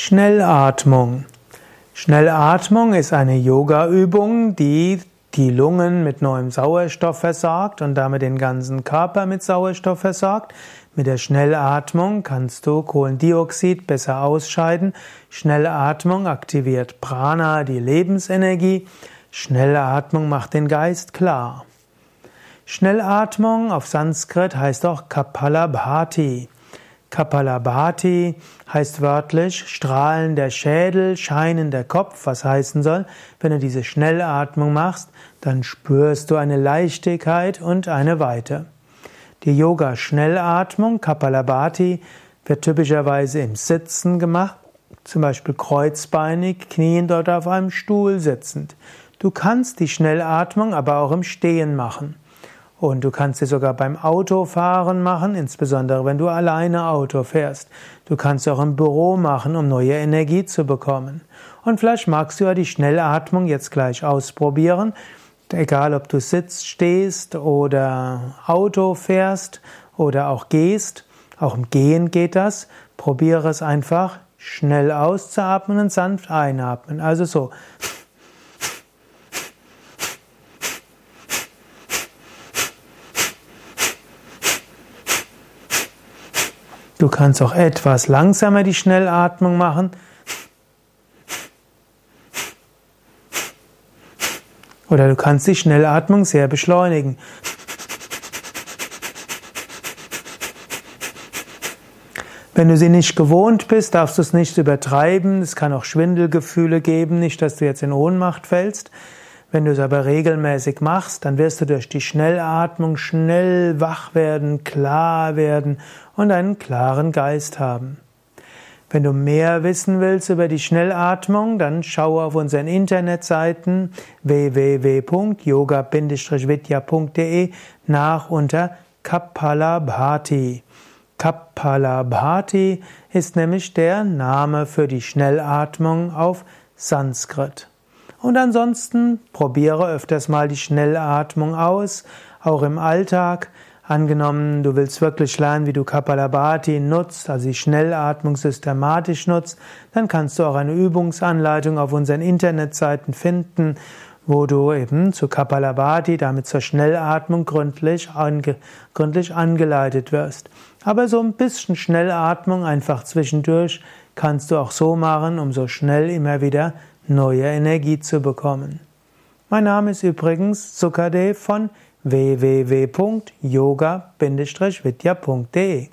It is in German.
Schnellatmung. Schnellatmung ist eine Yoga-Übung, die die Lungen mit neuem Sauerstoff versorgt und damit den ganzen Körper mit Sauerstoff versorgt. Mit der Schnellatmung kannst du Kohlendioxid besser ausscheiden. Schnellatmung aktiviert Prana, die Lebensenergie. Schnellatmung macht den Geist klar. Schnellatmung auf Sanskrit heißt auch Kapalabhati. Kapalabhati heißt wörtlich strahlender Schädel, scheinender Kopf, was heißen soll, wenn du diese Schnellatmung machst, dann spürst du eine Leichtigkeit und eine Weite. Die Yoga-Schnellatmung, Kapalabhati, wird typischerweise im Sitzen gemacht, zum Beispiel kreuzbeinig, knien dort auf einem Stuhl sitzend. Du kannst die Schnellatmung aber auch im Stehen machen. Und du kannst sie sogar beim Autofahren machen, insbesondere wenn du alleine Auto fährst. Du kannst sie auch im Büro machen, um neue Energie zu bekommen. Und vielleicht magst du ja die Schnellatmung jetzt gleich ausprobieren. Egal, ob du sitzt, stehst oder Auto fährst oder auch gehst. Auch im Gehen geht das. Probiere es einfach schnell auszuatmen und sanft einatmen. Also so. Du kannst auch etwas langsamer die Schnellatmung machen. Oder du kannst die Schnellatmung sehr beschleunigen. Wenn du sie nicht gewohnt bist, darfst du es nicht übertreiben. Es kann auch Schwindelgefühle geben, nicht, dass du jetzt in Ohnmacht fällst. Wenn du es aber regelmäßig machst, dann wirst du durch die Schnellatmung schnell wach werden, klar werden und einen klaren Geist haben. Wenn du mehr wissen willst über die Schnellatmung, dann schaue auf unseren Internetseiten www.yoga-vidya.de nach unter Kapalabhati. Kapalabhati ist nämlich der Name für die Schnellatmung auf Sanskrit. Und ansonsten probiere öfters mal die Schnellatmung aus, auch im Alltag. Angenommen, du willst wirklich lernen, wie du Kapalabhati nutzt, also die Schnellatmung systematisch nutzt, dann kannst du auch eine Übungsanleitung auf unseren Internetseiten finden, wo du eben zu Kapalabhati, damit zur Schnellatmung gründlich, ange, gründlich angeleitet wirst. Aber so ein bisschen Schnellatmung einfach zwischendurch kannst du auch so machen, um so schnell immer wieder neue Energie zu bekommen. Mein Name ist übrigens Sukadev von www.yoga-vidya.de